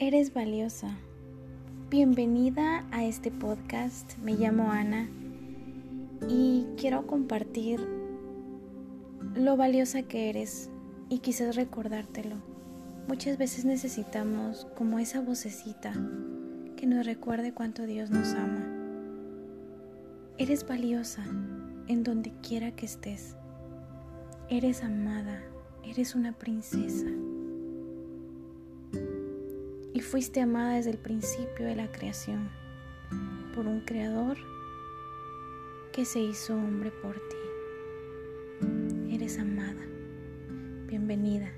Eres valiosa. Bienvenida a este podcast. Me llamo Ana y quiero compartir lo valiosa que eres y quizás recordártelo. Muchas veces necesitamos como esa vocecita que nos recuerde cuánto Dios nos ama. Eres valiosa en donde quiera que estés. Eres amada, eres una princesa y fuiste amada desde el principio de la creación por un creador que se hizo hombre por ti. Eres amada. Bienvenida.